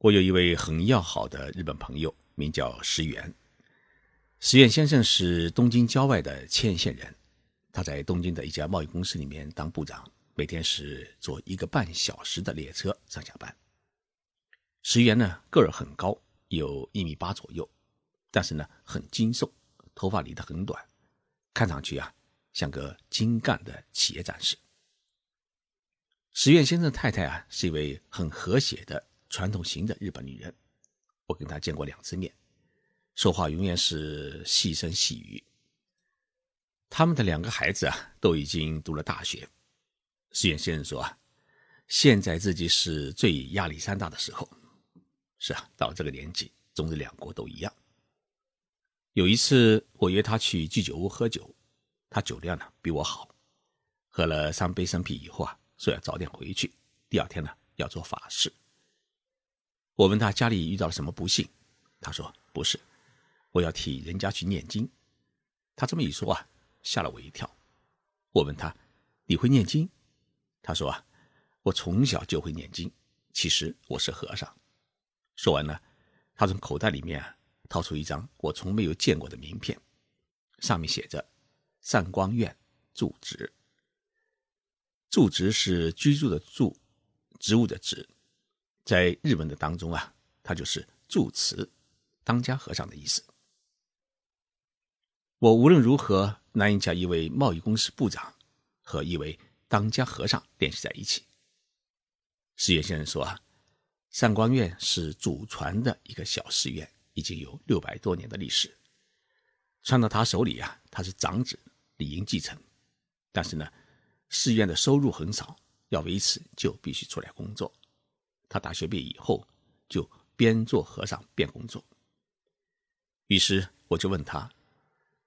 我有一位很要好的日本朋友，名叫石原。石原先生是东京郊外的千县人，他在东京的一家贸易公司里面当部长，每天是坐一个半小时的列车上下班。石原呢个儿很高，有一米八左右，但是呢很精瘦，头发理得很短，看上去啊像个精干的企业战士。石原先生太太啊是一位很和谐的。传统型的日本女人，我跟她见过两次面，说话永远是细声细语。他们的两个孩子啊，都已经读了大学。石原先生说啊，现在自己是最压力山大的时候。是啊，到这个年纪，中日两国都一样。有一次，我约他去居酒屋喝酒，他酒量呢比我好，喝了三杯生啤以后啊，说要早点回去，第二天呢要做法事。我问他家里遇到了什么不幸，他说不是，我要替人家去念经。他这么一说啊，吓了我一跳。我问他，你会念经？他说啊，我从小就会念经。其实我是和尚。说完呢，他从口袋里面掏出一张我从没有见过的名片，上面写着“善光院住址”。住址是居住的住，植物的植。在日文的当中啊，它就是住持、当家和尚的意思。我无论如何难以将一位贸易公司部长和一位当家和尚联系在一起。石原先生说啊，上光院是祖传的一个小寺院，已经有六百多年的历史。传到他手里啊，他是长子，理应继承。但是呢，寺院的收入很少，要维持就必须出来工作。他大学毕业以后，就边做和尚边工作。于是我就问他：“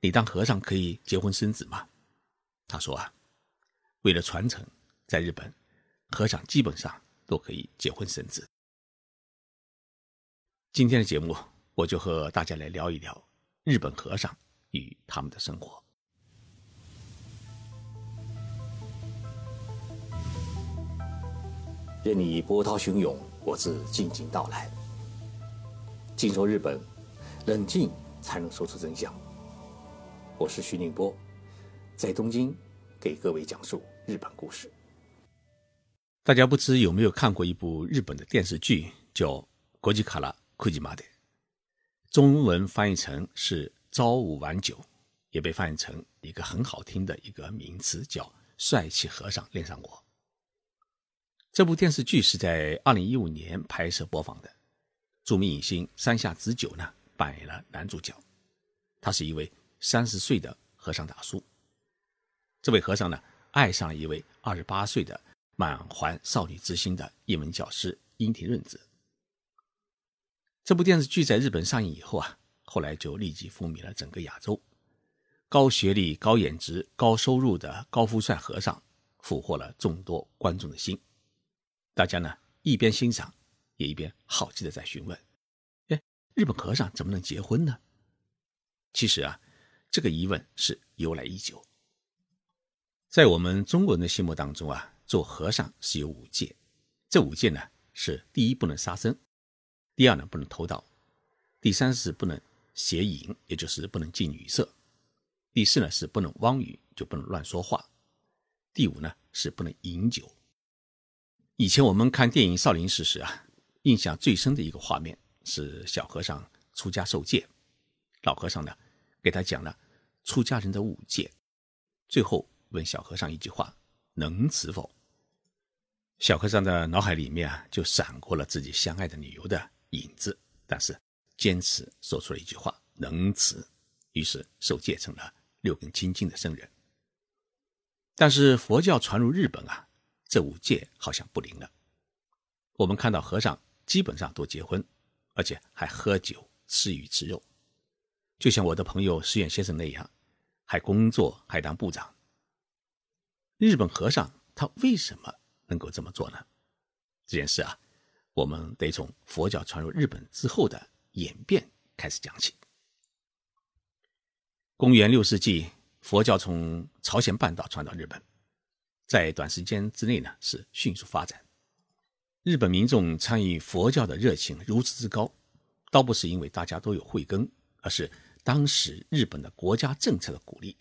你当和尚可以结婚生子吗？”他说：“啊，为了传承，在日本，和尚基本上都可以结婚生子。”今天的节目，我就和大家来聊一聊日本和尚与他们的生活。任你波涛汹涌，我自静静到来。静说日本，冷静才能说出真相。我是徐宁波，在东京给各位讲述日本故事。大家不知有没有看过一部日本的电视剧，叫《国际卡拉库吉马德》，中文翻译成是“朝五晚九”，也被翻译成一个很好听的一个名词，叫“帅气和尚恋上我”。这部电视剧是在二零一五年拍摄播放的，著名影星山下智久呢扮演了男主角，他是一位三十岁的和尚大叔。这位和尚呢爱上了一位二十八岁的满怀少女之心的英文教师樱庭润子。这部电视剧在日本上映以后啊，后来就立即风靡了整个亚洲。高学历、高颜值、高收入的高富帅和尚，俘获了众多观众的心。大家呢一边欣赏，也一边好奇的在询问：“哎，日本和尚怎么能结婚呢？”其实啊，这个疑问是由来已久。在我们中国人的心目当中啊，做和尚是有五戒，这五戒呢是：第一不能杀生，第二呢不能偷盗，第三是不能邪淫，也就是不能近女色，第四呢是不能妄语，就不能乱说话，第五呢是不能饮酒。以前我们看电影《少林寺》时啊，印象最深的一个画面是小和尚出家受戒，老和尚呢给他讲了出家人的五戒，最后问小和尚一句话：“能持否？”小和尚的脑海里面啊就闪过了自己相爱的女友的影子，但是坚持说出了一句话：“能持。”于是受戒成了六根清净的僧人。但是佛教传入日本啊。这五戒好像不灵了。我们看到和尚基本上都结婚，而且还喝酒、吃鱼、吃肉，就像我的朋友石远先生那样，还工作还当部长。日本和尚他为什么能够这么做呢？这件事啊，我们得从佛教传入日本之后的演变开始讲起。公元六世纪，佛教从朝鲜半岛传到日本。在短时间之内呢，是迅速发展。日本民众参与佛教的热情如此之高，倒不是因为大家都有慧根，而是当时日本的国家政策的鼓励。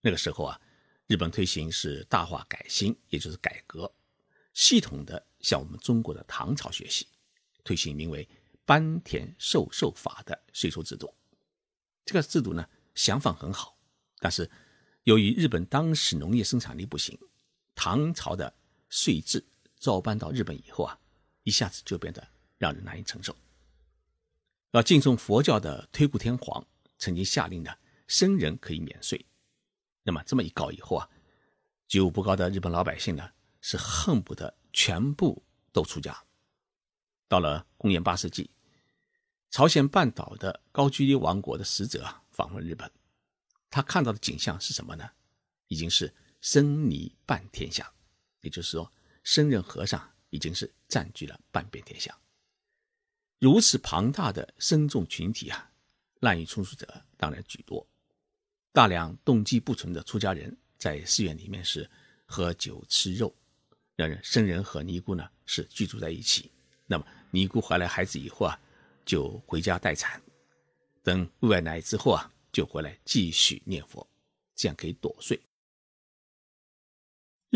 那个时候啊，日本推行是大化改新，也就是改革，系统的向我们中国的唐朝学习，推行名为班田授受法的税收制度。这个制度呢，想法很好，但是由于日本当时农业生产力不行，唐朝的税制。照搬到日本以后啊，一下子就变得让人难以承受。要敬重佛教的推古天皇曾经下令呢，僧人可以免税。那么这么一搞以后啊，觉悟不高的日本老百姓呢，是恨不得全部都出家。到了公元八世纪，朝鲜半岛的高句丽王国的使者访问日本，他看到的景象是什么呢？已经是僧尼半天下，也就是说。僧人和尚已经是占据了半边天下，如此庞大的僧众群体啊，滥竽充数者当然居多。大量动机不纯的出家人在寺院里面是喝酒吃肉，让人僧人和尼姑呢是居住在一起。那么尼姑怀了孩子以后啊，就回家待产，等喂完奶之后啊，就回来继续念佛，这样可以躲税。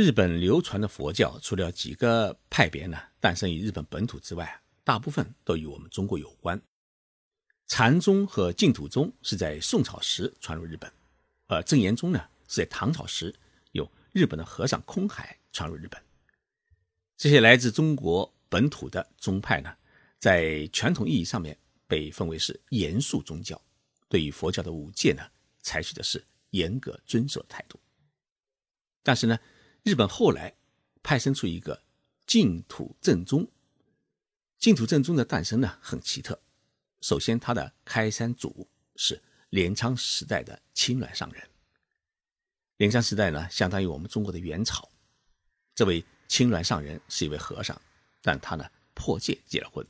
日本流传的佛教，除了几个派别呢诞生于日本本土之外，大部分都与我们中国有关。禅宗和净土宗是在宋朝时传入日本，而正言宗呢是在唐朝时由日本的和尚空海传入日本。这些来自中国本土的宗派呢，在传统意义上面被分为是严肃宗教，对于佛教的五戒呢，采取的是严格遵守态度。但是呢，日本后来派生出一个净土正宗。净土正宗的诞生呢，很奇特。首先，他的开山祖是镰仓时代的青鸾上人。镰仓时代呢，相当于我们中国的元朝。这位青鸾上人是一位和尚，但他呢破戒结了婚，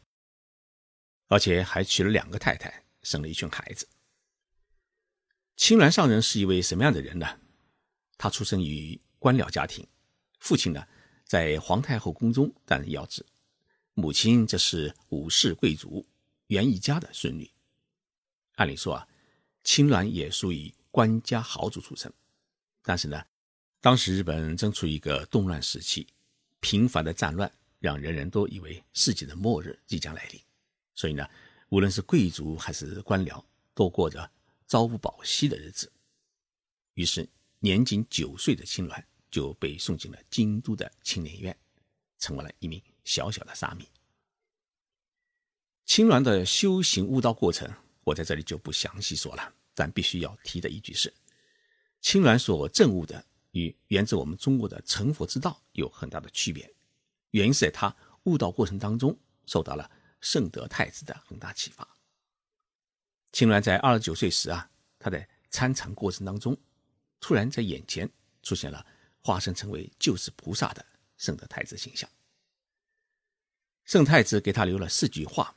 而且还娶了两个太太，生了一群孩子。青鸾上人是一位什么样的人呢？他出生于。官僚家庭，父亲呢在皇太后宫中担任要职，母亲则是武士贵族袁一家的孙女。按理说啊，青鸾也属于官家豪族出身，但是呢，当时日本正处于一个动乱时期，频繁的战乱让人人都以为世界的末日即将来临，所以呢，无论是贵族还是官僚，都过着朝不保夕的日子。于是，年仅九岁的青鸾。就被送进了京都的青年院，成为了一名小小的沙弥。青鸾的修行悟道过程，我在这里就不详细说了。但必须要提的一句是，青鸾所证悟的与源自我们中国的成佛之道有很大的区别。原因是在他悟道过程当中受到了圣德太子的很大启发。青鸾在二十九岁时啊，他在参禅过程当中，突然在眼前出现了。化身成为救世菩萨的圣德太子形象。圣太子给他留了四句话：“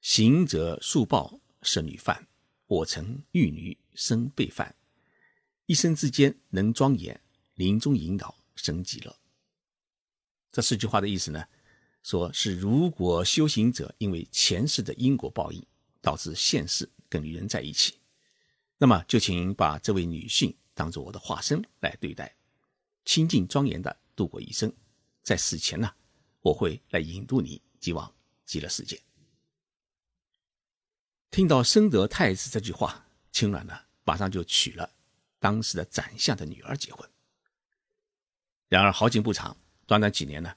行者速报是女犯，我曾玉女生被犯，一生之间能庄严，临终引导生极乐。”这四句话的意思呢，说是如果修行者因为前世的因果报应，导致现世跟女人在一起，那么就请把这位女性。当做我的化身来对待，清净庄严的度过一生，在死前呢，我会来引渡你即往极乐世界。听到深得太子这句话，青鸾呢马上就娶了当时的宰相的女儿结婚。然而好景不长，短短几年呢，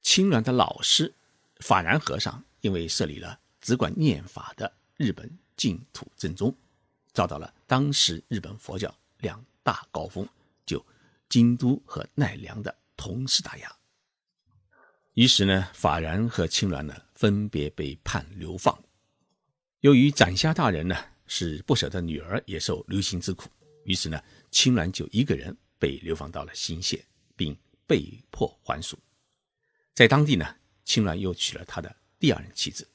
青鸾的老师法然和尚因为设立了只管念法的日本净土正宗，遭到了当时日本佛教。两大高峰，就京都和奈良的同时打压。于是呢，法然和青鸾呢分别被判流放。由于斩虾大人呢是不舍得女儿也受流刑之苦，于是呢，青鸾就一个人被流放到了新泻，并被迫还俗。在当地呢，青鸾又娶了他的第二任妻子。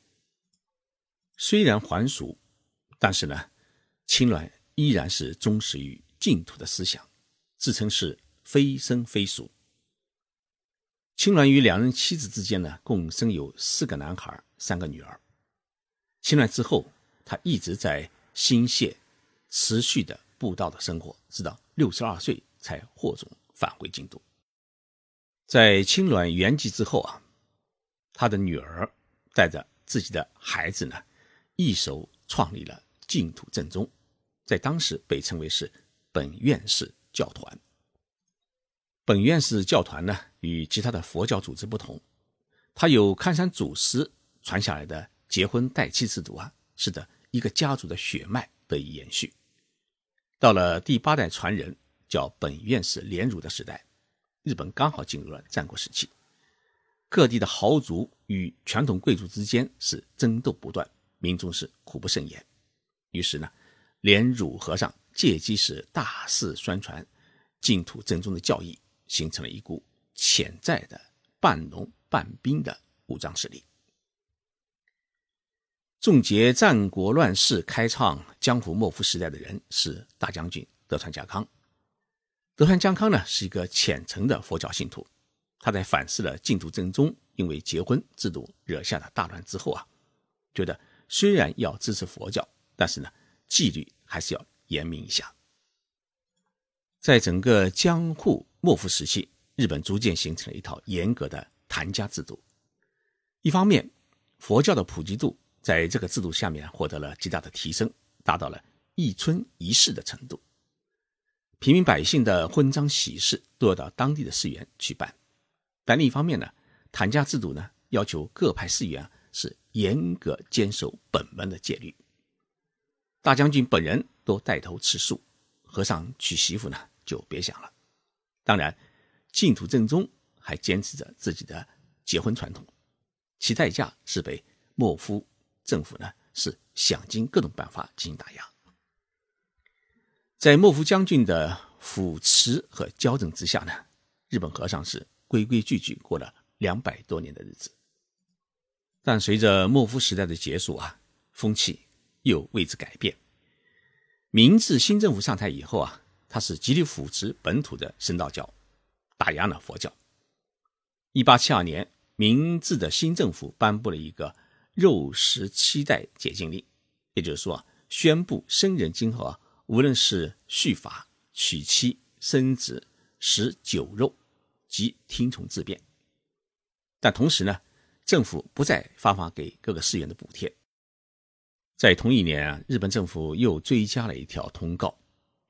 虽然还俗，但是呢，青鸾依然是忠实于。净土的思想，自称是非生非俗。青鸾与两人妻子之间呢，共生有四个男孩，三个女儿。青鸾之后，他一直在新泻持续的布道的生活，直到六十二岁才获准返回京都。在青鸾圆寂之后啊，他的女儿带着自己的孩子呢，一手创立了净土正宗，在当时被称为是本院寺教团。本院寺教团呢，与其他的佛教组织不同，它有喀山祖师传下来的结婚代妻制度啊，使得一个家族的血脉得以延续。到了第八代传人叫本院寺莲如的时代。日本刚好进入了战国时期，各地的豪族与传统贵族之间是争斗不断，民众是苦不胜言。于是呢，莲汝和尚借机是大肆宣传净土正宗的教义，形成了一股潜在的半农半兵的武装势力。终结战国乱世、开创江湖幕府时代的人是大将军德川家康。德川家康呢是一个虔诚的佛教信徒，他在反思了净土正宗因为结婚制度惹下的大乱之后啊，觉得虽然要支持佛教，但是呢纪律还是要严明一下。在整个江户幕府时期，日本逐渐形成了一套严格的谭家制度。一方面，佛教的普及度在这个制度下面获得了极大的提升，达到了一村一寺的程度。平民百姓的婚丧喜事都要到当地的寺院去办，但另一方面呢，谭家制度呢要求各派寺院是严格坚守本门的戒律。大将军本人都带头吃素，和尚娶媳妇呢就别想了。当然，净土正宗还坚持着自己的结婚传统，其代价是被莫夫政府呢是想尽各种办法进行打压。在莫夫将军的扶持和矫正之下呢，日本和尚是规规矩矩过了两百多年的日子。但随着莫夫时代的结束啊，风气又为之改变。明治新政府上台以后啊，他是极力扶持本土的神道教，打压了佛教。一八七二年，明治的新政府颁布了一个肉食七代解禁令，也就是说，宣布僧人今后啊。无论是续法、娶妻、生子、食酒肉，及听从自便。但同时呢，政府不再发放给各个寺院的补贴。在同一年啊，日本政府又追加了一条通告，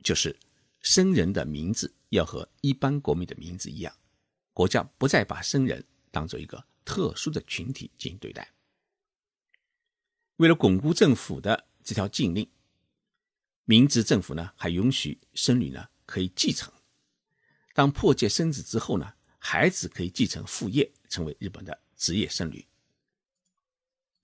就是僧人的名字要和一般国民的名字一样，国家不再把僧人当做一个特殊的群体进行对待。为了巩固政府的这条禁令。明治政府呢，还允许僧侣呢可以继承。当破戒生子之后呢，孩子可以继承父业，成为日本的职业僧侣。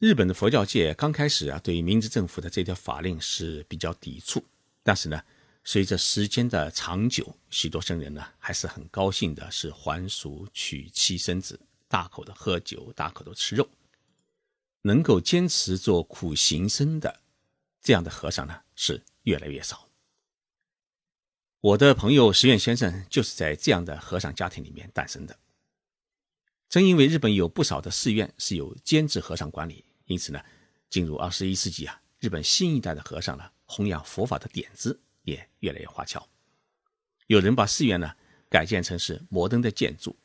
日本的佛教界刚开始啊，对明治政府的这条法令是比较抵触，但是呢，随着时间的长久，许多僧人呢还是很高兴的，是还俗、娶妻生子，大口的喝酒，大口的吃肉，能够坚持做苦行僧的这样的和尚呢，是。越来越少。我的朋友石原先生就是在这样的和尚家庭里面诞生的。正因为日本有不少的寺院是由兼职和尚管理，因此呢，进入二十一世纪啊，日本新一代的和尚呢，弘扬佛法的点子也越来越花俏。有人把寺院呢改建成是摩登的建筑，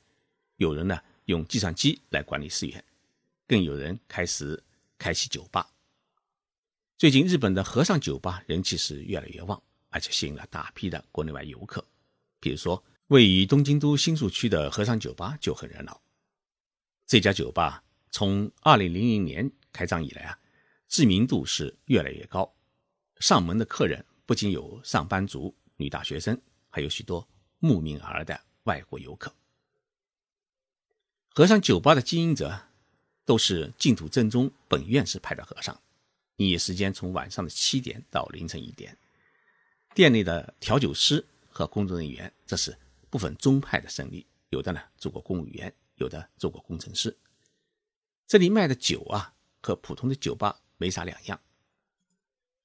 有人呢用计算机来管理寺院，更有人开始开启酒吧。最近，日本的和尚酒吧人气是越来越旺，而且吸引了大批的国内外游客。比如说，位于东京都新宿区的和尚酒吧就很热闹。这家酒吧从2000年开张以来啊，知名度是越来越高。上门的客人不仅有上班族、女大学生，还有许多慕名而来的外国游客。和尚酒吧的经营者都是净土正宗本院士派的和尚。营业时间从晚上的七点到凌晨一点。店内的调酒师和工作人员，这是部分宗派的僧侣，有的呢做过公务员，有的做过工程师。这里卖的酒啊，和普通的酒吧没啥两样。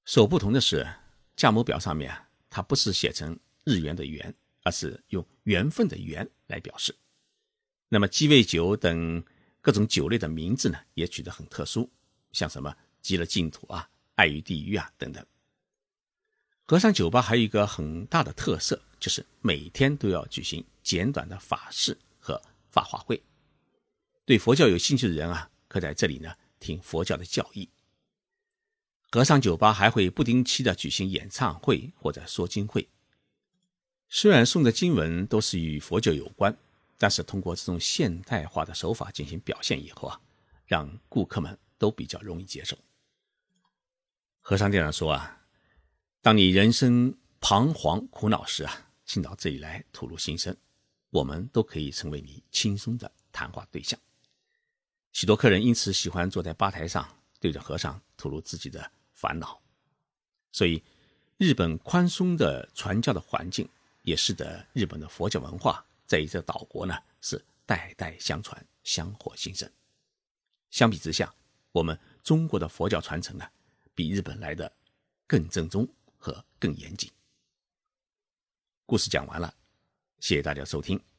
所不同的是，价目表上面它不是写成日元的元，而是用缘分的缘来表示。那么鸡尾酒等各种酒类的名字呢，也取得很特殊，像什么极乐净土啊、爱与地狱啊等等。和尚酒吧还有一个很大的特色，就是每天都要举行简短的法事和法华会。对佛教有兴趣的人啊，可在这里呢听佛教的教义。和尚酒吧还会不定期的举行演唱会或者说经会。虽然诵的经文都是与佛教有关，但是通过这种现代化的手法进行表现以后啊，让顾客们都比较容易接受。和尚店长说啊。当你人生彷徨苦恼时啊，请到这里来吐露心声，我们都可以成为你轻松的谈话对象。许多客人因此喜欢坐在吧台上，对着和尚吐露自己的烦恼。所以，日本宽松的传教的环境，也使得日本的佛教文化在这岛国呢是代代相传、香火兴盛。相比之下，我们中国的佛教传承呢，比日本来的更正宗。和更严谨。故事讲完了，谢谢大家收听。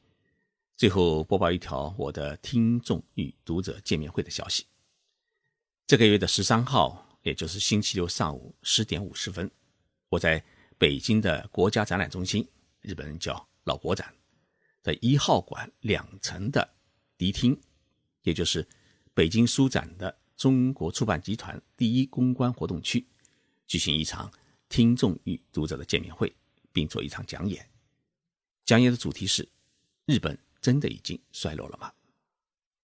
最后播报一条我的听众与读者见面会的消息：这个月的十三号，也就是星期六上午十点五十分，我在北京的国家展览中心（日本人叫老国展）的一号馆两层的迪厅，也就是北京书展的中国出版集团第一公关活动区，举行一场。听众与读者的见面会，并做一场讲演。讲演的主题是：日本真的已经衰落了吗？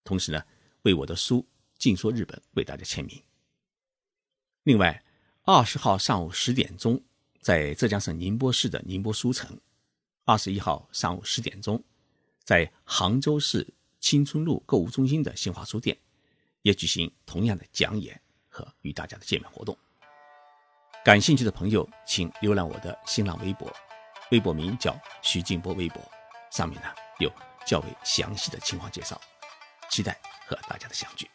同时呢，为我的书《尽说日本》为大家签名。另外，二十号上午十点钟，在浙江省宁波市的宁波书城；二十一号上午十点钟，在杭州市青春路购物中心的新华书店，也举行同样的讲演和与大家的见面活动。感兴趣的朋友，请浏览我的新浪微博，微博名叫徐静波微博，上面呢有较为详细的情况介绍，期待和大家的相聚。